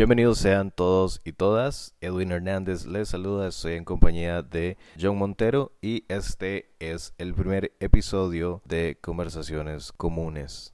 Bienvenidos sean todos y todas. Edwin Hernández les saluda. Estoy en compañía de John Montero y este es el primer episodio de Conversaciones Comunes.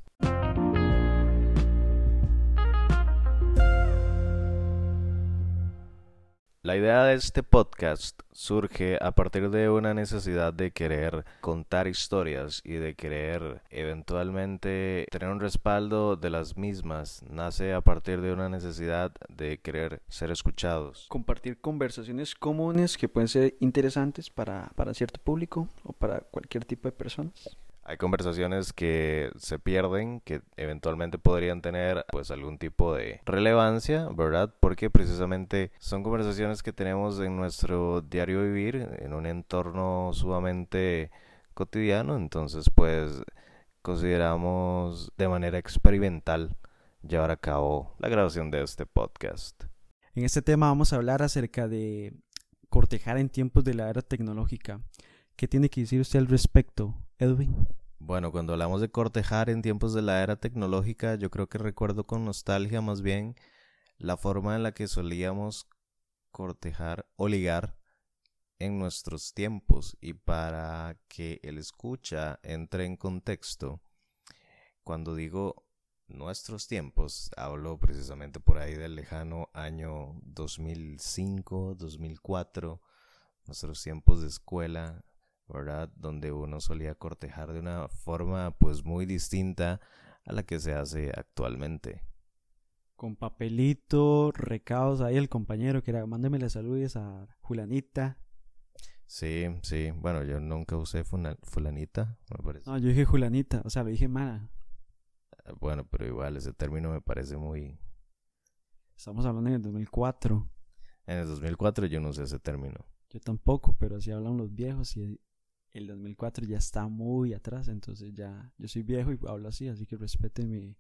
La idea de este podcast surge a partir de una necesidad de querer contar historias y de querer eventualmente tener un respaldo de las mismas. Nace a partir de una necesidad de querer ser escuchados. Compartir conversaciones comunes que pueden ser interesantes para, para cierto público o para cualquier tipo de personas. Hay conversaciones que se pierden, que eventualmente podrían tener pues algún tipo de relevancia, ¿verdad? Porque precisamente son conversaciones que tenemos en nuestro diario vivir, en un entorno sumamente cotidiano, entonces pues consideramos de manera experimental llevar a cabo la grabación de este podcast. En este tema vamos a hablar acerca de cortejar en tiempos de la era tecnológica. ¿Qué tiene que decir usted al respecto, Edwin? Bueno, cuando hablamos de cortejar en tiempos de la era tecnológica, yo creo que recuerdo con nostalgia más bien la forma en la que solíamos cortejar o ligar en nuestros tiempos y para que el escucha entre en contexto. Cuando digo nuestros tiempos, hablo precisamente por ahí del lejano año 2005, 2004, nuestros tiempos de escuela, ¿verdad? Donde uno solía cortejar de una forma pues muy distinta a la que se hace actualmente. Con papelito, recados ahí el compañero que era, mándeme las saludes a Julanita. Sí, sí, bueno, yo nunca usé fulanita, me parece. No, yo dije Julanita, o sea, lo dije mala. Eh, bueno, pero igual ese término me parece muy... Estamos hablando en el 2004. En el 2004 yo no usé ese término. Yo tampoco, pero así hablan los viejos y el 2004 ya está muy atrás, entonces ya yo soy viejo y hablo así, así que respete mi,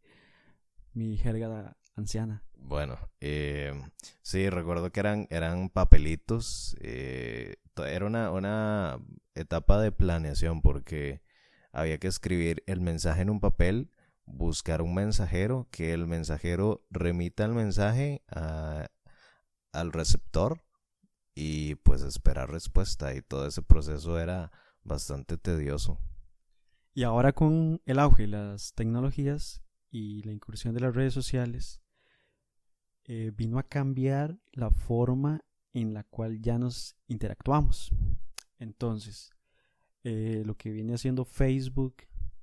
mi jerga anciana. Bueno, eh, sí, recuerdo que eran, eran papelitos, eh, era una, una etapa de planeación porque había que escribir el mensaje en un papel, buscar un mensajero, que el mensajero remita el mensaje al receptor y pues esperar respuesta y todo ese proceso era bastante tedioso. Y ahora con el auge de las tecnologías y la incursión de las redes sociales, eh, vino a cambiar la forma en la cual ya nos interactuamos. Entonces, eh, lo que viene haciendo Facebook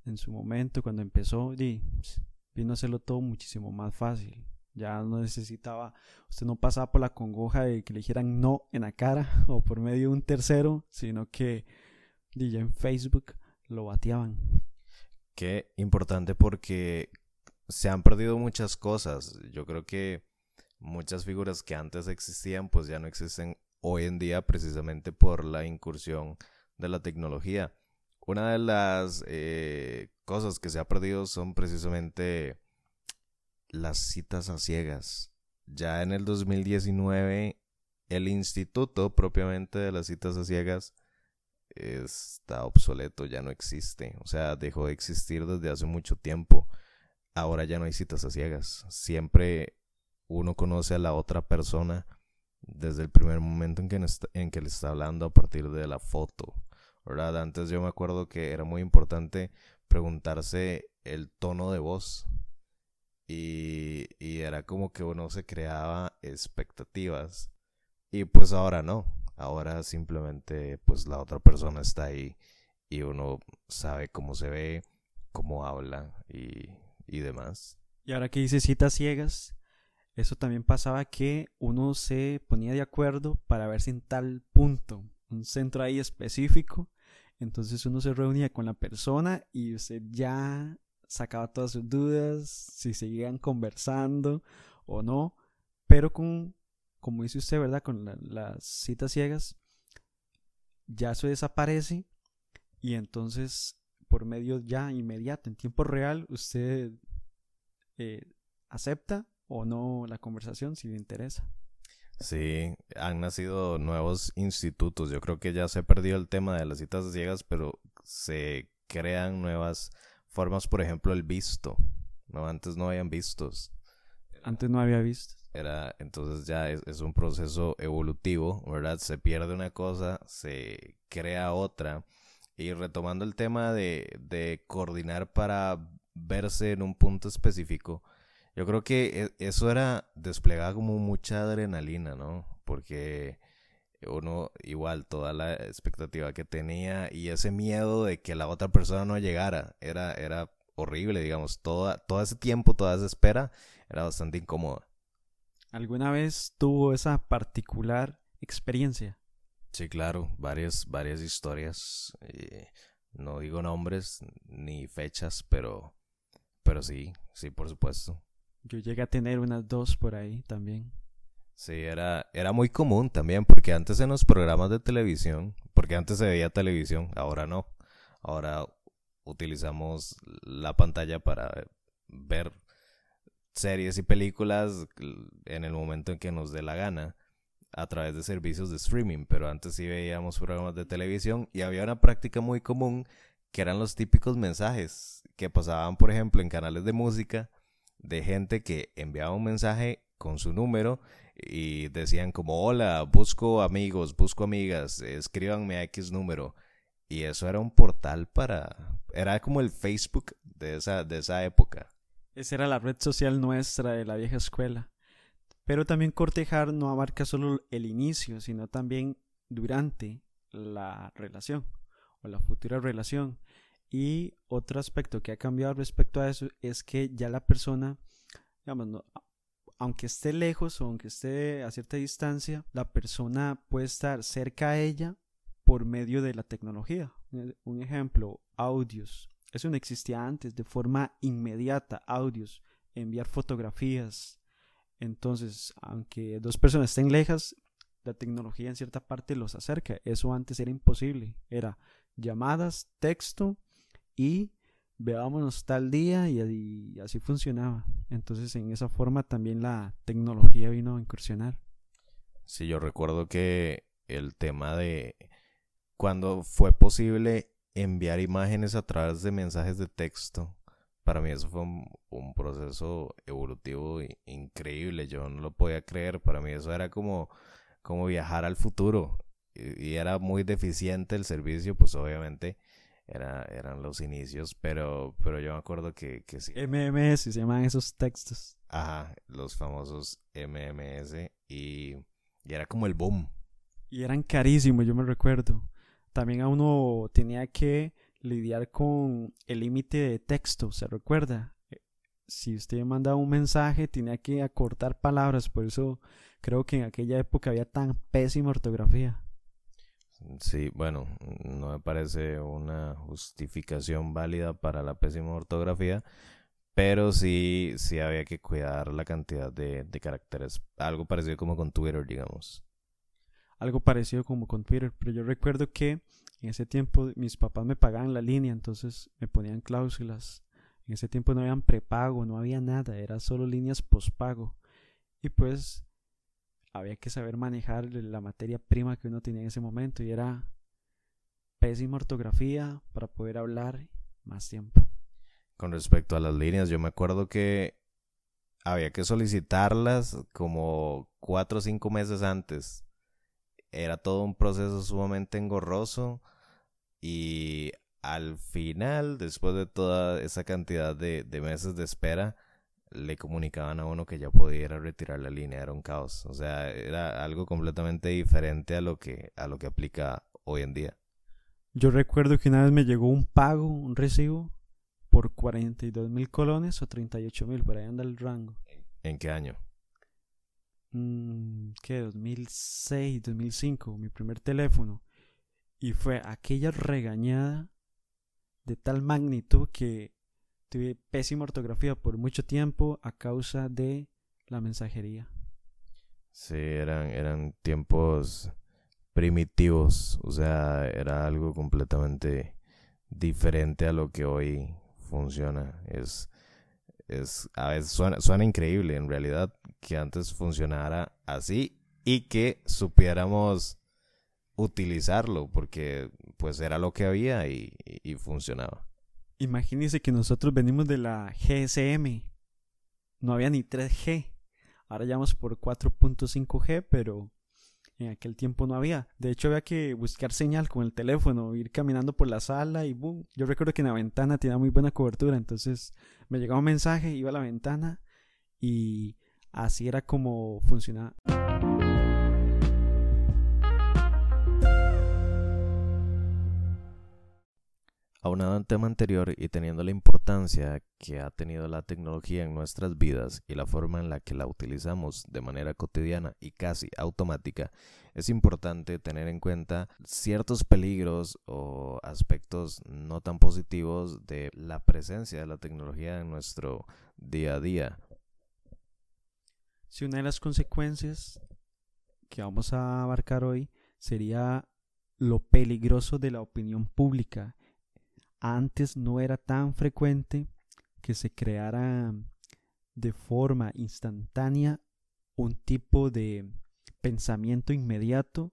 en su momento, cuando empezó, vino a hacerlo todo muchísimo más fácil. Ya no necesitaba, usted no pasaba por la congoja de que le dijeran no en la cara o por medio de un tercero, sino que y en Facebook lo bateaban. Qué importante porque se han perdido muchas cosas. Yo creo que muchas figuras que antes existían pues ya no existen hoy en día precisamente por la incursión de la tecnología. Una de las eh, cosas que se ha perdido son precisamente las citas a ciegas. Ya en el 2019 el instituto propiamente de las citas a ciegas está obsoleto, ya no existe. O sea, dejó de existir desde hace mucho tiempo. Ahora ya no hay citas a ciegas. Siempre uno conoce a la otra persona desde el primer momento en que, en que le está hablando a partir de la foto. ¿verdad? Antes yo me acuerdo que era muy importante preguntarse el tono de voz. Y, y era como que uno se creaba expectativas. Y pues ahora no Ahora simplemente pues la otra persona está ahí y uno sabe cómo se ve, cómo habla y, y demás. Y ahora que dice citas ciegas, eso también pasaba que uno se ponía de acuerdo para verse en tal punto, un centro ahí específico. Entonces uno se reunía con la persona y usted ya sacaba todas sus dudas, si seguían conversando o no, pero con como dice usted, ¿verdad? Con las citas ciegas, ya eso desaparece y entonces por medio ya inmediato, en tiempo real, usted eh, acepta o no la conversación si le interesa. Sí, han nacido nuevos institutos. Yo creo que ya se ha perdido el tema de las citas ciegas, pero se crean nuevas formas, por ejemplo, el visto. No, antes no habían vistos. Antes no había vistos. Era, entonces ya es, un proceso evolutivo, ¿verdad? Se pierde una cosa, se crea otra. Y retomando el tema de, de coordinar para verse en un punto específico, yo creo que e, eso era desplegado como mucha adrenalina, ¿no? Porque uno igual toda la expectativa que tenía y ese miedo de que la otra persona no llegara era era horrible, digamos, toda todo ese tiempo, toda esa espera era bastante incómoda. ¿Alguna vez tuvo esa particular experiencia? Sí, claro, varias varias historias, eh, no digo nombres ni fechas, pero pero sí, sí, por supuesto. Yo llegué a tener unas dos por ahí también. Sí, era, era muy común también, porque antes en los programas de televisión, porque antes se veía televisión, ahora no. Ahora utilizamos la pantalla para ver series y películas en el momento en que nos dé la gana a través de servicios de streaming, pero antes sí veíamos programas de televisión y había una práctica muy común que eran los típicos mensajes que pasaban, por ejemplo, en canales de música de gente que enviaba un mensaje con su número y decían como, hola, busco amigos, busco amigas, escríbanme a X número. Y eso era un portal para... Era como el Facebook de esa, de esa época. Esa era la red social nuestra de la vieja escuela. Pero también cortejar no abarca solo el inicio, sino también durante la relación o la futura relación. Y otro aspecto que ha cambiado respecto a eso es que ya la persona, digamos, aunque esté lejos o aunque esté a cierta distancia, la persona puede estar cerca a ella por medio de la tecnología. Un ejemplo, audios. Eso no existía antes, de forma inmediata, audios, enviar fotografías. Entonces, aunque dos personas estén lejas, la tecnología en cierta parte los acerca. Eso antes era imposible. Era llamadas, texto y veámonos tal día y, así funcionaba. Entonces en esa forma también la tecnología vino a incursionar. Sí, yo recuerdo que el tema de cuando fue posible enviar imágenes a través de mensajes de texto, para mí eso fue un, proceso evolutivo increíble, yo no lo podía creer, para mí eso era como, como viajar al futuro y, y era muy deficiente el servicio, pues obviamente era, eran los inicios, pero, pero yo me acuerdo que, que sí. MMS se llaman esos textos. Ajá, los famosos MMS y, y era como el boom. Y eran carísimos, yo me recuerdo. También a uno tenía que lidiar con el límite de texto, ¿se recuerda? Eh, si usted mandaba un mensaje, tenía que acortar palabras, por eso creo que en aquella época había tan pésima ortografía. Sí, bueno, no me parece una justificación válida para la pésima ortografía, pero sí, sí había que cuidar la cantidad de, de caracteres. Algo parecido como con Twitter, digamos. Algo parecido como con Twitter, pero yo recuerdo que en ese tiempo mis papás me pagaban la línea, entonces me ponían cláusulas. En ese tiempo no habían prepago, no había nada, era solo líneas pospago. Y pues había que saber manejar la materia prima que uno tenía en ese momento y era pésima ortografía para poder hablar más tiempo. Con respecto a las líneas, yo me acuerdo que había que solicitarlas como cuatro o cinco meses antes. Era todo un proceso sumamente engorroso y al final, después de toda esa cantidad de, de meses de espera, le comunicaban a uno que ya podía retirar la línea, era un caos. O sea, era algo completamente diferente a lo que, a lo que aplica hoy en día. Yo recuerdo que una vez me llegó un pago, un recibo, por 42 mil colones o 38 mil, por ahí anda el rango. ¿En qué año? Mm, ¿Qué? 2006, 2005, mi primer teléfono. Y fue aquella regañada de tal magnitud que tuve pésima ortografía por mucho tiempo a causa de la mensajería. Sí, eran, eran tiempos primitivos, o sea, era algo completamente diferente a lo que hoy funciona. Es, es a veces suena, suena increíble en realidad que antes funcionara así y que supiéramos utilizarlo porque pues era lo que había y, y funcionaba. Imagínense que nosotros venimos de la GSM. No había ni 3G. Ahora ya vamos por 4.5G, pero en aquel tiempo no había. De hecho, había que buscar señal con el teléfono, ir caminando por la sala y boom. Yo recuerdo que en la ventana tenía muy buena cobertura, entonces me llegaba un mensaje, iba a la ventana y así era como funcionaba. Aunado al tema anterior y teniendo la importancia que ha tenido la tecnología en nuestras vidas y la forma en la que la utilizamos de manera cotidiana y casi automática, es importante tener en cuenta ciertos peligros o aspectos no tan positivos de la presencia de la tecnología en nuestro día a día. Si una de las consecuencias que vamos a abarcar hoy sería lo peligroso de la opinión pública antes no era tan frecuente que se creara de forma instantánea un tipo de pensamiento inmediato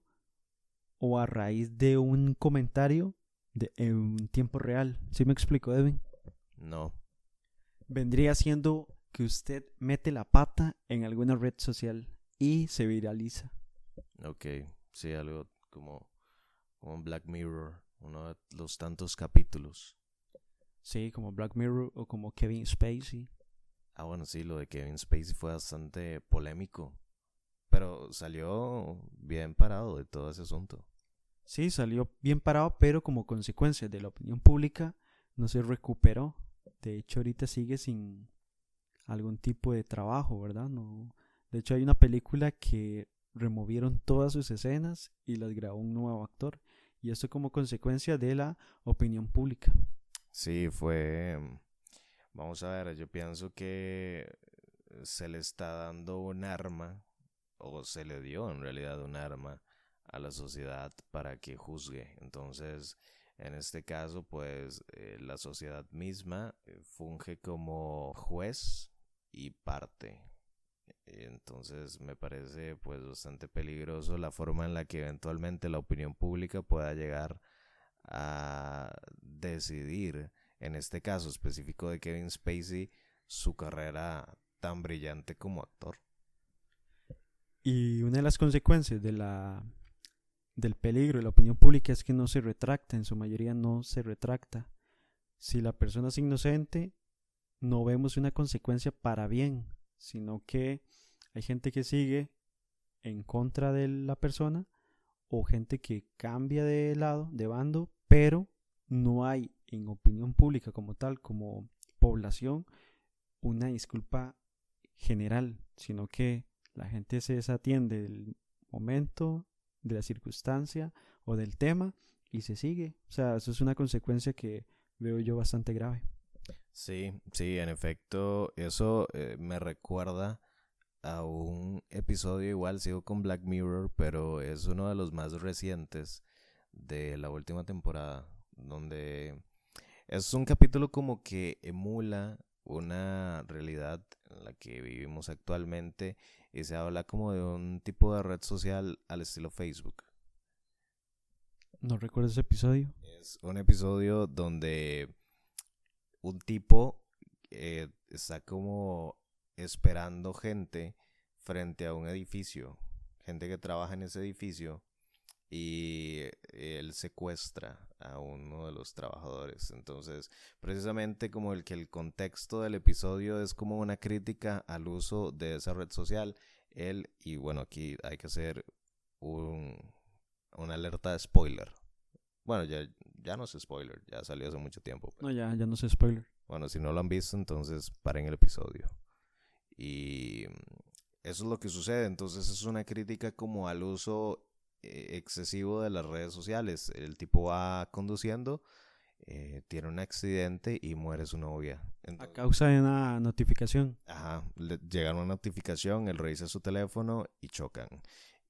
o a raíz de un comentario de, en tiempo real. ¿Sí me explico, Edwin? No. Vendría siendo que usted mete la pata en alguna red social y se viraliza. Ok, sí, algo como, como Black Mirror uno de los tantos capítulos. Sí, como Black Mirror o como Kevin Spacey. Ah, bueno, sí, lo de Kevin Spacey fue bastante polémico. Pero salió bien parado de todo ese asunto. Sí, salió bien parado, pero como consecuencia de la opinión pública no se recuperó. De hecho, ahorita sigue sin algún tipo de trabajo, ¿verdad? No. De hecho, hay una película que removieron todas sus escenas y las grabó un nuevo actor y esto como consecuencia de la opinión pública. Sí, fue, vamos a ver, yo pienso que se le está dando un arma, o se le dio en realidad un arma a la sociedad para que juzgue. Entonces, en este caso, pues eh, la sociedad misma eh, funge como juez y parte. Entonces me parece pues bastante peligroso la forma en la que eventualmente la opinión pública pueda llegar a decidir, en este caso específico de Kevin Spacey, su carrera tan brillante como actor. Y una de las consecuencias de la del peligro de la opinión pública es que no se retracta, en su mayoría no se retracta. Si la persona es inocente, no vemos una consecuencia para bien, sino que hay gente que sigue en contra de la persona o gente que cambia de lado, de bando, pero no hay en opinión pública como tal, como población, una disculpa general, sino que la gente se desatiende del momento, de la circunstancia o del tema y se sigue. O sea, eso es una consecuencia que veo yo bastante grave. Sí, sí, en efecto, eso eh, me recuerda a un episodio igual, sigo con Black Mirror, pero es uno de los más recientes de la última temporada, donde es un capítulo como que emula una realidad en la que vivimos actualmente y se habla como de un tipo de red social al estilo Facebook. ¿No recuerdo ese episodio? Es un episodio donde un tipo está como esperando gente frente a un edificio, gente que trabaja en ese edificio y él secuestra a uno de los trabajadores. Entonces, precisamente como el que el contexto del episodio es como una crítica al uso de esa red social, él, y bueno, aquí hay que hacer un, una alerta de spoiler. Bueno, ya, ya no es spoiler, ya salió hace mucho tiempo. No, ya, ya no es spoiler. Bueno, si no lo han visto, entonces paren el episodio. Y eso es lo que sucede. Entonces es una crítica como al uso eh, excesivo de las redes sociales. El tipo va conduciendo, eh, tiene un accidente y muere su novia. a causa de una notificación. Ajá, le llega una notificación, él revisa su teléfono y chocan.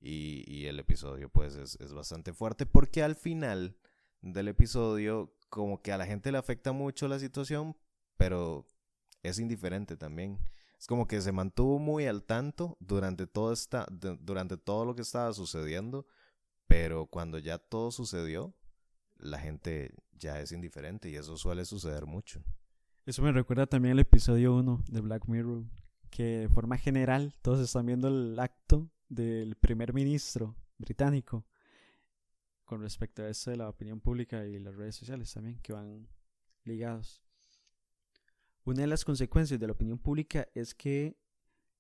Y, y el episodio pues es, es bastante fuerte porque al final del episodio como que a la gente le afecta mucho la situación, pero es indiferente también. Es como que se mantuvo muy al tanto durante todo, esta, durante todo lo que estaba sucediendo, pero cuando ya todo sucedió, la gente ya es indiferente y eso suele suceder mucho. Eso me recuerda también al episodio 1 de Black Mirror, que de forma general todos están viendo el acto del primer ministro británico con respecto a esto de la opinión pública y las redes sociales también que van ligados. Una de las consecuencias de la opinión pública es que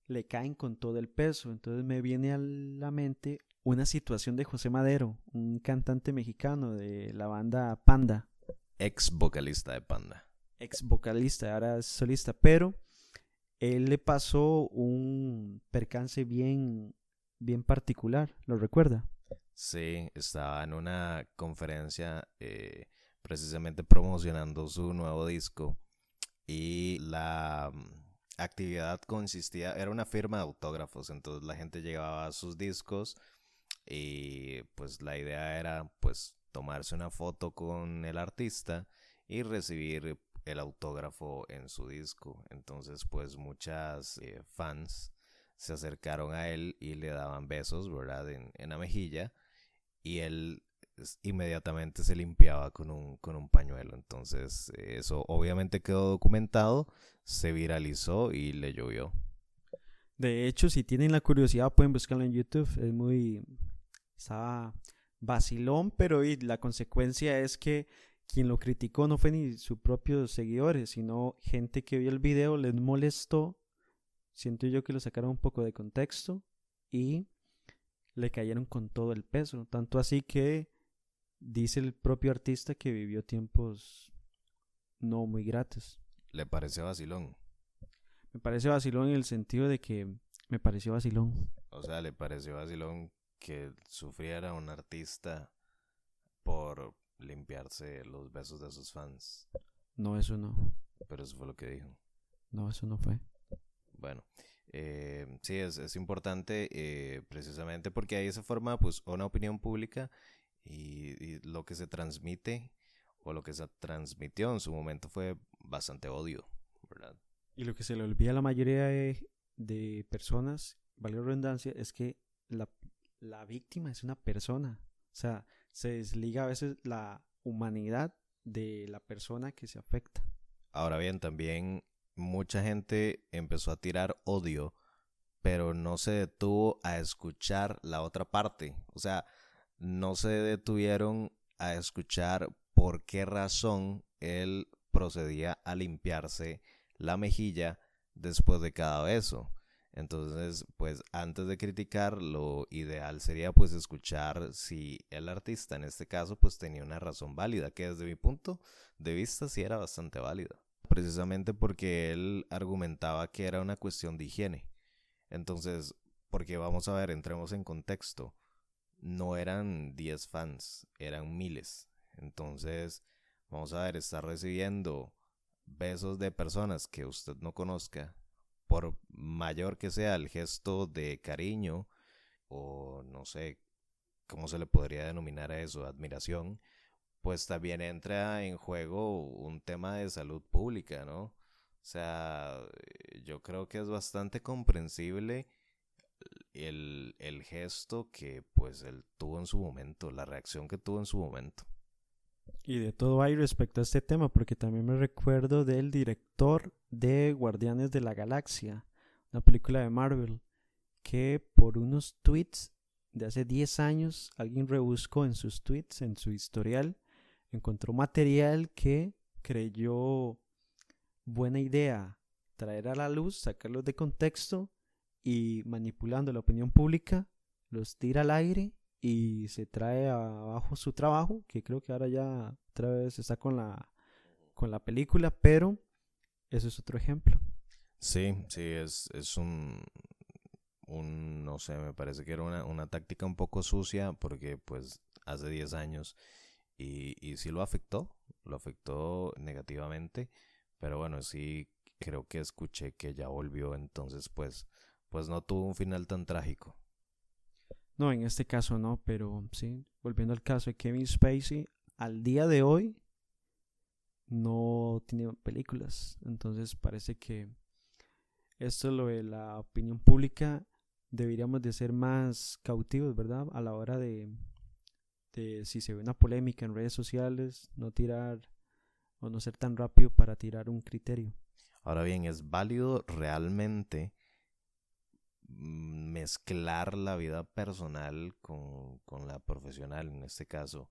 le caen con todo el peso. Entonces me viene a la mente una situación de José Madero, un cantante mexicano de la banda Panda. Ex vocalista de Panda. Ex vocalista, ahora es solista, pero él le pasó un percance bien, bien particular, ¿lo recuerda? Sí, estaba en una conferencia eh, precisamente promocionando su nuevo disco y la actividad consistía, era una firma de autógrafos, entonces la gente llevaba sus discos y pues la idea era pues tomarse una foto con el artista y recibir el autógrafo en su disco. Entonces pues muchas eh, fans se acercaron a él y le daban besos, ¿verdad? En, en la mejilla y él inmediatamente se limpiaba con un, con un pañuelo. Entonces, eso obviamente quedó documentado, se viralizó y le llovió. De hecho, si tienen la curiosidad, pueden buscarlo en YouTube. Es muy. Estaba vacilón, pero la consecuencia es que quien lo criticó no fue ni sus propios seguidores, sino gente que vio el video, les molestó. Siento yo que lo sacaron un poco de contexto y le cayeron con todo el peso. Tanto así que dice el propio artista que vivió tiempos no muy gratos. ¿Le parece vacilón? Me parece vacilón en el sentido de que me pareció vacilón. O sea, ¿le pareció vacilón que sufriera un artista por limpiarse los besos de sus fans? No, eso no. Pero eso fue lo que dijo. No, eso no fue. Bueno, eh, sí, es, es importante eh, precisamente porque ahí se forma pues una opinión pública y, lo que se transmite o lo que se transmitió en su momento fue bastante odio, ¿verdad? Y lo que se le olvida a la mayoría de, personas, vale la redundancia, es que la, la víctima es una persona. O sea, se desliga a veces la humanidad de la persona que se afecta. Ahora bien, también mucha gente empezó a tirar odio, pero no se detuvo a escuchar la otra parte. O sea, no se detuvieron a escuchar por qué razón él procedía a limpiarse la mejilla después de cada beso. Entonces, pues antes de criticar, lo ideal sería pues escuchar si el artista en este caso pues tenía una razón válida, que desde mi punto de vista sí era bastante válida. Precisamente porque él argumentaba que era una cuestión de higiene. Entonces, porque vamos a ver, entremos en contexto no eran 10 fans, eran miles. Entonces, vamos a ver, está recibiendo besos de personas que usted no conozca, por mayor que sea el gesto de cariño o no sé cómo se le podría denominar a eso, admiración, pues también entra en juego un tema de salud pública, ¿no? O sea, yo creo que es bastante comprensible el, el gesto que pues él tuvo en su momento, la reacción que tuvo en su momento. Y de todo hay respecto a este tema, porque también me recuerdo del director de Guardianes de la Galaxia, una película de Marvel, que por unos tweets de hace 10 años alguien rebuscó en sus tweets, en su historial, encontró material que creyó buena idea traer a la luz, sacarlos de contexto y manipulando la opinión pública los tira al aire y se trae abajo su trabajo, que creo que ahora ya otra vez está con la, con la película, pero eso es otro ejemplo. Sí, sí, es, es un, un, no sé, me parece que era una, una táctica un poco sucia porque pues hace 10 años y, y sí lo afectó, lo afectó negativamente, pero bueno, sí creo que escuché que ya volvió, entonces pues pues no tuvo un final tan trágico. No, en este caso no, pero sí, volviendo al caso de Kevin Spacey, al día de hoy no tiene películas. Entonces parece que esto lo de la opinión pública deberíamos de ser más cautivos, ¿verdad? A la hora de, de si se ve una polémica en redes sociales, no tirar o no ser tan rápido para tirar un criterio. Ahora bien, ¿es válido realmente mezclar la vida personal con, con la profesional en este caso,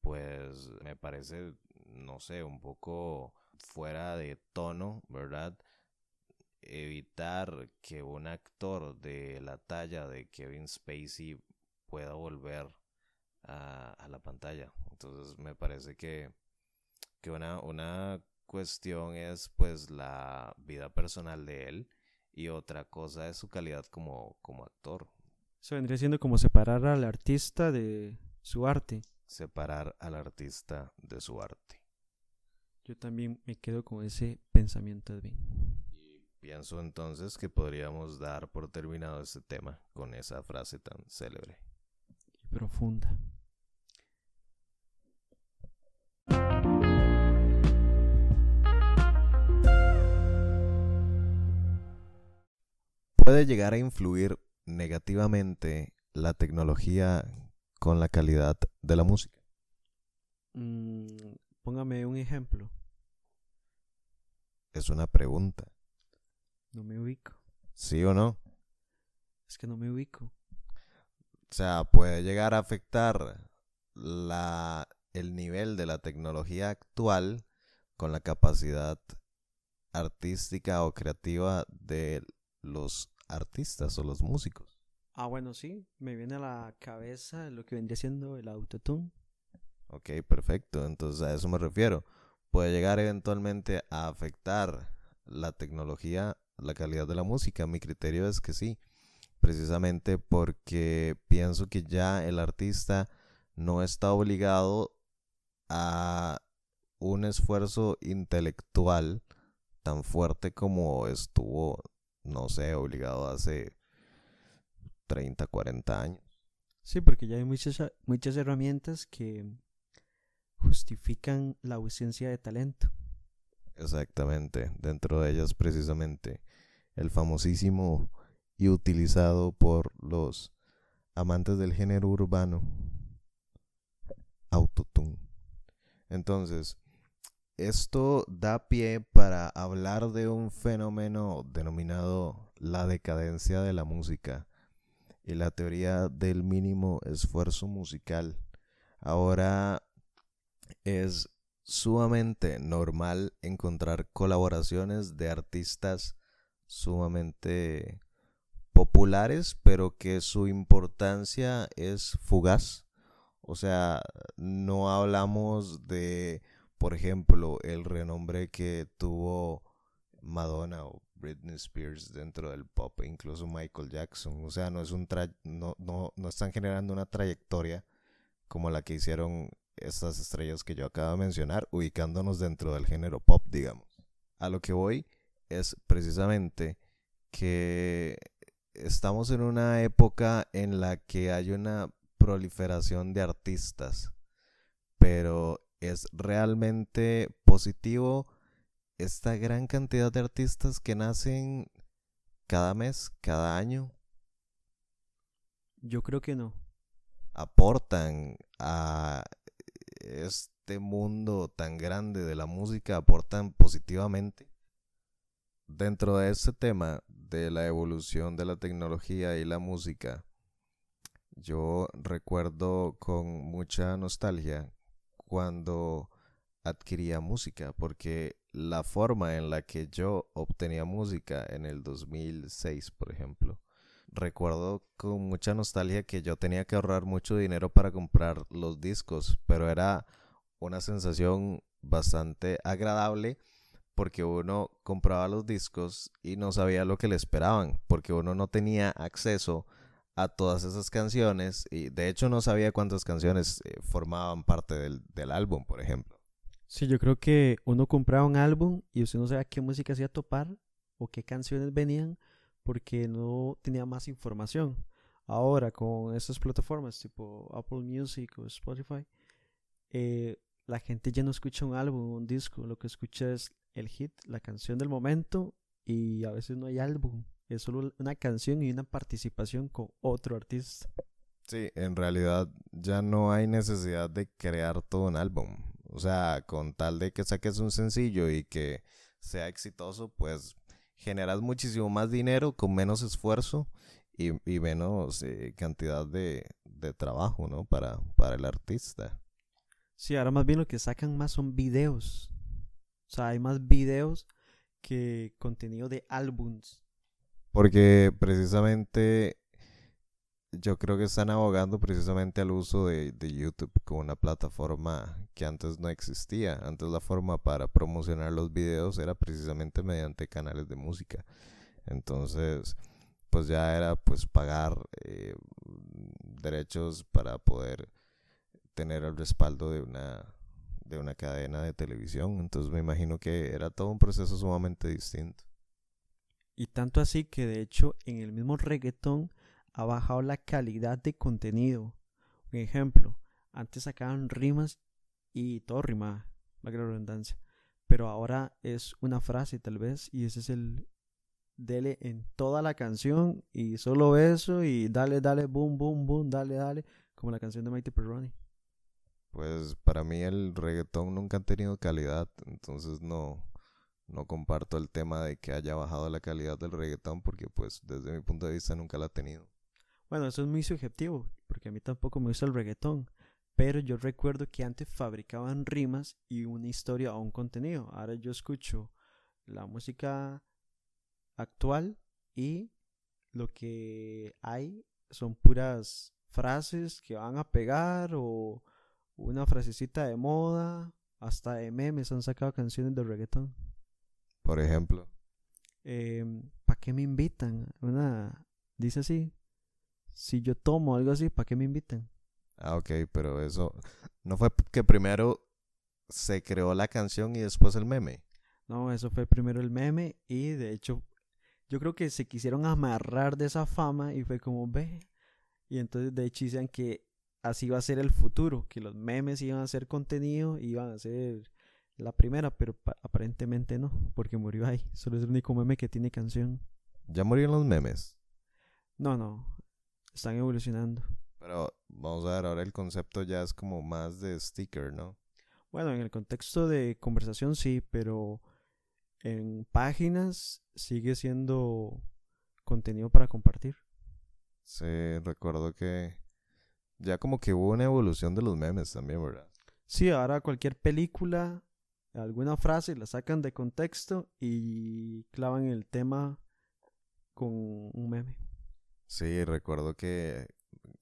pues me parece, no sé, un poco fuera de tono, ¿verdad? Evitar que un actor de la talla de Kevin Spacey pueda volver a, a la pantalla. Entonces me parece que, que una, una cuestión es pues la vida personal de él y otra cosa es su calidad como, como actor. Eso vendría siendo como separar al artista de su arte. Separar al artista de su arte. Yo también me quedo con ese pensamiento, Edwin. Y pienso entonces que podríamos dar por terminado este tema con esa frase tan célebre. Y profunda. Puede llegar a influir negativamente la tecnología con la calidad de la música? Mm, póngame un ejemplo. Es una pregunta. No me ubico. ¿Sí o no? Es que no me ubico. O sea, puede llegar a afectar la, el nivel de la tecnología actual con la capacidad artística o creativa de los artistas o los músicos. Ah, bueno, sí, me viene a la cabeza lo que vendría siendo el autotune. Ok, perfecto, entonces a eso me refiero. Puede llegar eventualmente a afectar la tecnología, la calidad de la música. Mi criterio es que sí, precisamente porque pienso que ya el artista no está obligado a un esfuerzo intelectual tan fuerte como estuvo no sé, obligado hace 30, 40 años. Sí, porque ya hay muchas, muchas herramientas que justifican la ausencia de talento. Exactamente, dentro de ellas precisamente el famosísimo y utilizado por los amantes del género urbano Autotune. Entonces, esto da pie para hablar de un fenómeno denominado la decadencia de la música y la teoría del mínimo esfuerzo musical. Ahora es sumamente normal encontrar colaboraciones de artistas sumamente populares, pero que su importancia es fugaz. O sea, no hablamos de por ejemplo, el renombre que tuvo Madonna o Britney Spears dentro del pop, e incluso Michael Jackson. O sea, no es un no, no, no están generando una trayectoria como la que hicieron estas estrellas que yo acabo de mencionar, ubicándonos dentro del género pop, digamos. A lo que voy es precisamente que estamos en una época en la que hay una proliferación de artistas, pero es realmente positivo esta gran cantidad de artistas que nacen cada mes, cada año. Yo creo que no. Aportan a este mundo tan grande de la música, aportan positivamente. Dentro de este tema de la evolución de la tecnología y la música, yo recuerdo con mucha nostalgia cuando adquiría música, porque la forma en la que yo obtenía música en el 2006, por ejemplo, recuerdo con mucha nostalgia que yo tenía que ahorrar mucho dinero para comprar los discos, pero era una sensación bastante agradable porque uno compraba los discos y no sabía lo que le esperaban, porque uno no tenía acceso a todas esas canciones y de hecho no sabía cuántas canciones eh, formaban parte del, del, álbum, por ejemplo. Sí, yo creo que uno compraba un álbum y usted no sabía qué música se iba a topar o qué canciones venían porque no tenía más información. Ahora con esas plataformas tipo Apple Music o Spotify, eh, la gente ya no escucha un álbum, un disco, lo que escucha es el hit, la canción del momento y a veces no hay álbum es solo una canción y una participación con otro artista. Sí, en realidad ya no hay necesidad de crear todo un álbum. O sea, con tal de que saques un sencillo y que sea exitoso, pues generas muchísimo más dinero con menos esfuerzo y, y menos eh, cantidad de, de trabajo, ¿no? Para, para el artista. Sí, ahora más bien lo que sacan más son videos. O sea, hay más videos que contenido de álbums. Porque precisamente yo creo que están abogando precisamente al uso de, de, YouTube como una plataforma que antes no existía. Antes la forma para promocionar los videos era precisamente mediante canales de música. Entonces, pues ya era pues pagar eh, derechos para poder tener el respaldo de una de una cadena de televisión. Entonces me imagino que era todo un proceso sumamente distinto. Y tanto así que de hecho en el mismo reggaetón ha bajado la calidad de contenido. Un ejemplo, antes sacaban rimas y todo rimaba, la redundancia. Pero ahora es una frase tal vez y ese es el dele en toda la canción y solo eso y dale, dale, boom, boom, boom, dale, dale, como la canción de Mighty Perroni. Pues para mí el reggaetón nunca ha tenido calidad, entonces no, no comparto el tema de que haya bajado la calidad del reggaetón porque pues desde mi punto de vista nunca la ha tenido. Bueno, eso es muy subjetivo, porque a mí tampoco me gusta el reggaetón. Pero yo recuerdo que antes fabricaban rimas y una historia o un contenido. Ahora yo escucho la música actual y lo que hay son puras frases que van a pegar o una frasecita de moda. Hasta de memes han sacado canciones de reggaetón. Por ejemplo. Eh, ¿Para qué me invitan? Una dice así, si yo tomo algo así, ¿para qué me invitan? Ah, ok, pero eso no fue que primero se creó la canción y después el meme. No, eso fue primero el meme y de hecho yo creo que se quisieron amarrar de esa fama y fue como ve. Y entonces de hecho dicen que así va a ser el futuro, que los memes iban a ser contenido y iban a ser la primera, pero aparentemente no, porque murió ahí. Solo es el único meme que tiene canción. ¿Ya murieron los memes? No, no, están evolucionando. Pero vamos a ver, ahora el concepto ya es como más de sticker, ¿no? Bueno, en el contexto de conversación sí, pero en páginas sigue siendo contenido para compartir. Sí, recuerdo que ya como que hubo una evolución de los memes también, ¿verdad? Sí, ahora cualquier película, alguna frase la sacan de contexto y clavan el tema con un meme. Sí, recuerdo que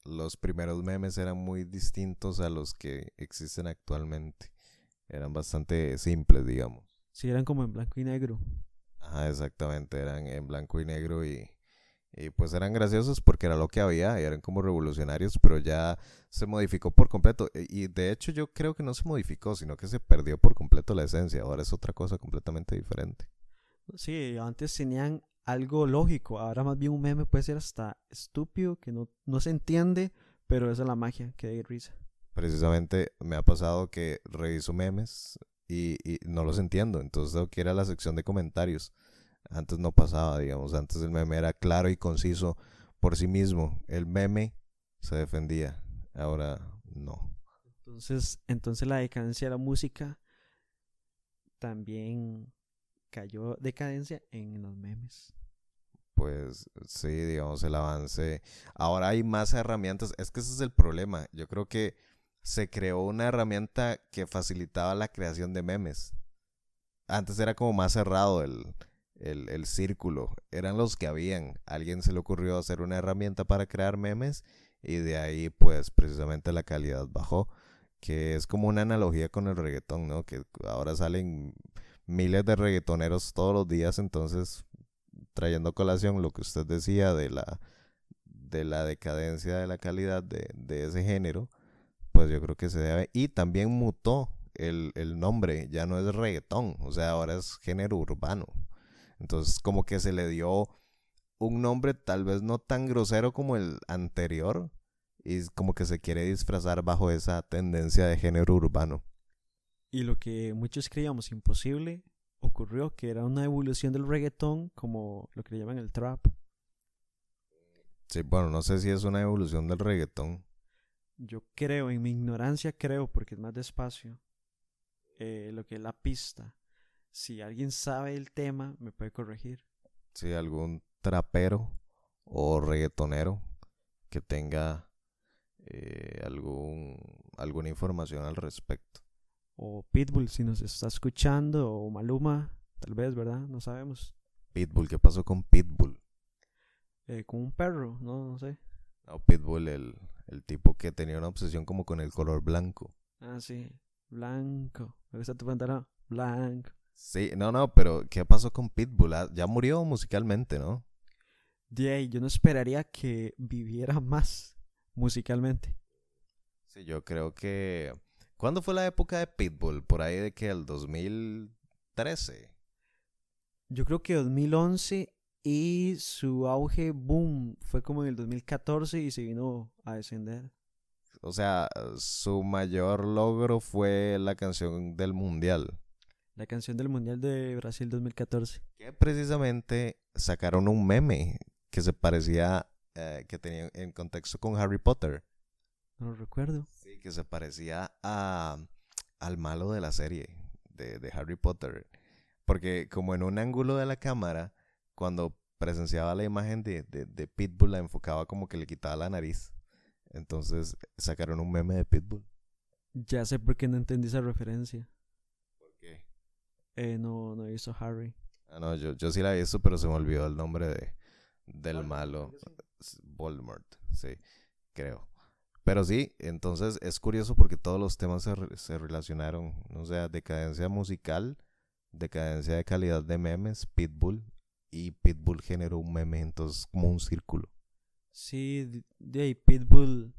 los primeros memes eran muy distintos a los que existen actualmente. Eran bastante simples, digamos. Sí, eran como en blanco y negro. Ajá, exactamente, eran en blanco y negro y, y pues eran graciosos porque era lo que había, y eran como revolucionarios, pero ya se modificó por completo. E, y de hecho yo creo que no se modificó, sino que se perdió por completo la esencia. Ahora es otra cosa completamente diferente. Sí, antes tenían algo lógico. Ahora más bien un meme puede ser hasta estúpido, que no, no se entiende, pero esa es la magia, que hay risa. Precisamente me ha pasado que reviso memes y, y no los entiendo, entonces tengo que ir a la sección de comentarios. Antes no pasaba, digamos, antes el meme era claro y conciso por sí mismo. El meme se defendía, ahora no. Entonces, entonces la decadencia de la música también cayó decadencia en los memes pues sí, digamos, el avance. Ahora hay más herramientas. Es que ese es el problema. Yo creo que se creó una herramienta que facilitaba la creación de memes. Antes era como más cerrado el, el, el círculo. Eran los que habían. alguien se le ocurrió hacer una herramienta para crear memes y de ahí pues precisamente la calidad bajó. Que es como una analogía con el reggaetón, ¿no? Que ahora salen miles de reggaetoneros todos los días, entonces trayendo colación lo que usted decía de la, de la decadencia de la calidad de, de ese género, pues yo creo que se debe. Y también mutó el, el nombre, ya no es reggaetón, o sea, ahora es género urbano. Entonces como que se le dio un nombre tal vez no tan grosero como el anterior y como que se quiere disfrazar bajo esa tendencia de género urbano. Y lo que muchos creíamos imposible, ocurrió, que era una evolución del reggaetón, como lo que le llaman el trap. Sí, bueno, no sé si es una evolución del reggaetón. Yo creo, en mi ignorancia creo, porque es más despacio, eh, lo que es la pista. Si alguien sabe el tema, me puede corregir. Sí, algún trapero o reggaetonero que tenga eh, algún, alguna información al respecto. O Pitbull, si nos está escuchando, o Maluma, tal vez, ¿verdad? No sabemos. Pitbull, ¿qué pasó con Pitbull? Eh, con un perro, no, no sé. No, Pitbull, el, el tipo que tenía una obsesión como con el color blanco. Ah, sí. Blanco. Me gusta tu pantalón. Blanco. Sí, no, no, pero ¿qué pasó con Pitbull? Ah, Ya murió musicalmente, ¿no? Ahí, yo no esperaría que viviera más musicalmente. Sí, yo creo que... ¿Cuándo fue la época de Pitbull? Por ahí de que el 2013. Yo creo que 2011 y su auge, boom, fue como en el 2014 y se vino a descender. O sea, su mayor logro fue la canción del Mundial. La canción del Mundial de Brasil 2014. Que precisamente sacaron un meme que se parecía, eh, que tenía en contexto con Harry Potter. No lo recuerdo. Sí, que se parecía a, al malo de la serie de, de Harry Potter. Porque como en un ángulo de la cámara, cuando presenciaba la imagen de, de, de Pitbull, la enfocaba como que le quitaba la nariz. Entonces sacaron un meme de Pitbull. Ya sé por qué no entendí esa referencia. Eh, no, no he visto Harry. Ah, no, yo, yo sí la he visto, pero se me olvidó el nombre de, del malo. Voldemort, sí, creo. Pero sí, entonces es curioso porque todos los temas se, re- se relacionaron. O sea, decadencia musical, decadencia de calidad de memes, Pitbull, y Pitbull generó un meme, entonces como un círculo. Sí, de- de ahí, Pitbull.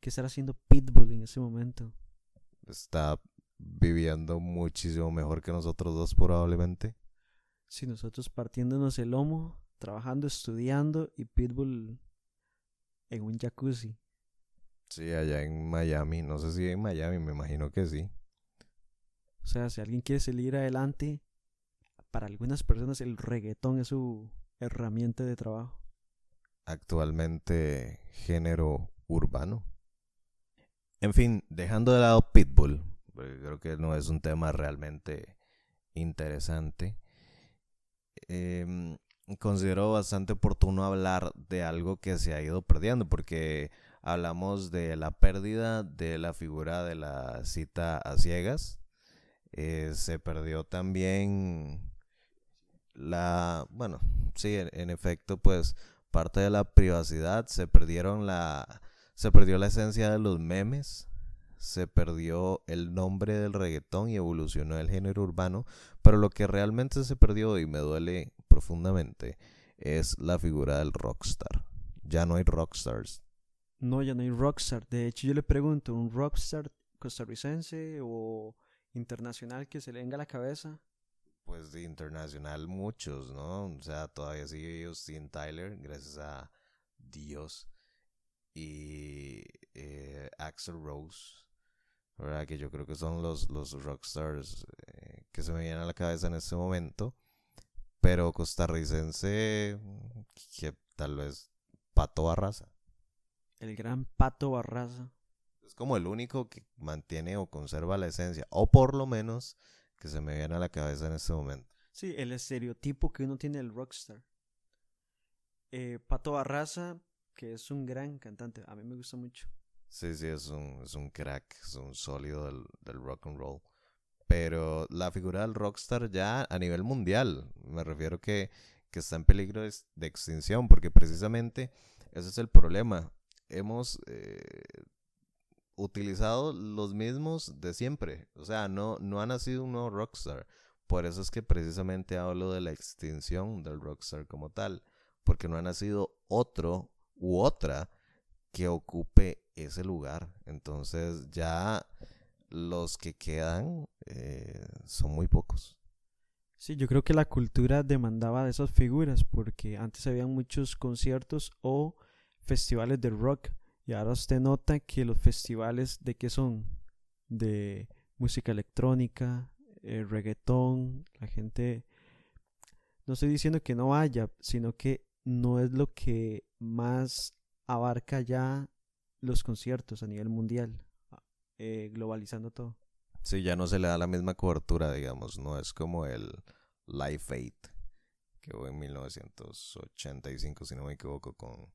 ¿Qué estará haciendo Pitbull en ese momento? Está viviendo muchísimo mejor que nosotros dos probablemente. Si nosotros partiéndonos el lomo, trabajando, estudiando y Pitbull en un jacuzzi. Sí, allá en Miami, no sé si en Miami, me imagino que sí. O sea, si alguien quiere salir adelante, para algunas personas el reggaetón es su herramienta de trabajo. actualmente género urbano. En fin, dejando de lado Pitbull, creo que no es un tema realmente interesante, em, considero bastante oportuno hablar de algo que se ha ido perdiendo, porque hablamos de la pérdida de la figura de la cita a ciegas, eh, se perdió también la, bueno, sí, en, en efecto, pues parte de la privacidad, se perdieron la se perdió la esencia de los memes, se perdió el nombre del reggaetón y evolucionó el género urbano, pero lo que realmente se perdió y me duele profundamente es la figura del rockstar. Ya no hay rockstars. No, ya no hay rockstar. De hecho, yo le pregunto, ¿un rockstar costarricense o internacional que se le venga a la cabeza? Pues de internacional muchos, ¿no? O sea, todavía sigue Justin Tyler, gracias a Dios. Y eh, Axel Rose, ¿verdad? Que yo creo que son los, los rockstars eh, que se me vienen a la cabeza en este momento. Pero costarricense, que tal vez Pato Barraza. El gran Pato Barraza. Es como el único que mantiene o conserva la esencia, o por lo menos que se me viene a la cabeza en este momento. Sí, el estereotipo que uno tiene del rockstar. Eh, Pato Barraza, que es un gran cantante, a mí me gusta mucho. Sí, sí, es un, es un crack, es un sólido del, del rock and roll. Pero la figura del rockstar ya a nivel mundial, me refiero que, que está en peligro de, ex- de extinción, porque precisamente ese es el problema. Hemos eh, utilizado los mismos de siempre, o sea, no, no ha nacido un nuevo rockstar. Por eso es que precisamente hablo de la extinción del rockstar como tal, porque no ha nacido otro u otra que ocupe ese lugar. Entonces ya los que quedan eh, son muy pocos. Sí, yo creo que la cultura demandaba de esas figuras porque antes había muchos conciertos o festivales de rock y ahora usted nota que los festivales de qué son de música electrónica, eh, reggaetón, la gente no estoy diciendo que no vaya, sino que no es lo que más abarca ya los conciertos a nivel mundial, eh, globalizando todo. Sí, ya no se le da la misma cobertura, digamos, no es como el Live Aid, quedó en 1985, si no me equivoco, con,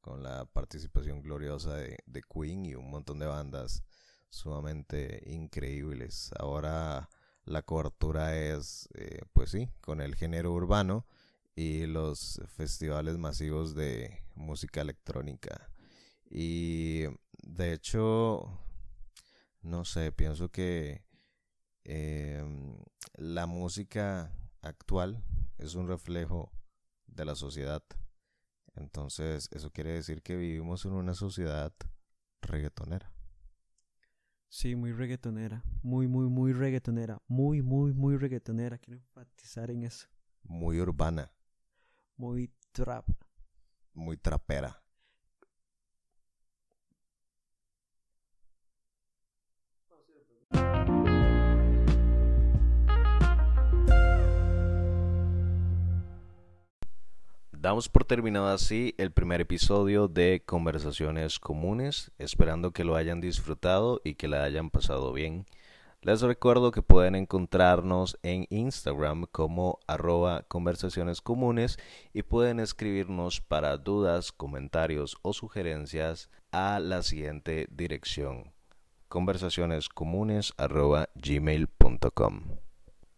con la participación gloriosa de, de Queen y un montón de bandas sumamente increíbles. Ahora la cobertura es, eh, pues sí, con el género urbano y los festivales masivos de música electrónica. Y de hecho, no sé, pienso que em, la música actual es un reflejo de la sociedad. Entonces, eso quiere decir que vivimos en una sociedad reggaetonera. Sí, muy reggaetonera. Muy, muy, muy reggaetonera. Muy, muy, muy reggaetonera. Quiero enfatizar en eso. Muy urbana. Muy trap. Muy trapera. Damos por terminado así el primer episodio de Conversaciones Comunes, esperando que lo hayan disfrutado y que la hayan pasado bien. Les recuerdo que pueden encontrarnos en Instagram como arroba conversaciones comunes y pueden escribirnos para dudas, comentarios o sugerencias a la siguiente dirección conversacionescomunes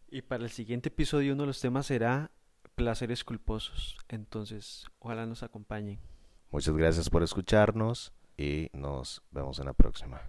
Y para el siguiente episodio uno de los temas será placeres culposos. Entonces, ojalá nos acompañen. Muchas gracias por escucharnos y nos vemos en la próxima.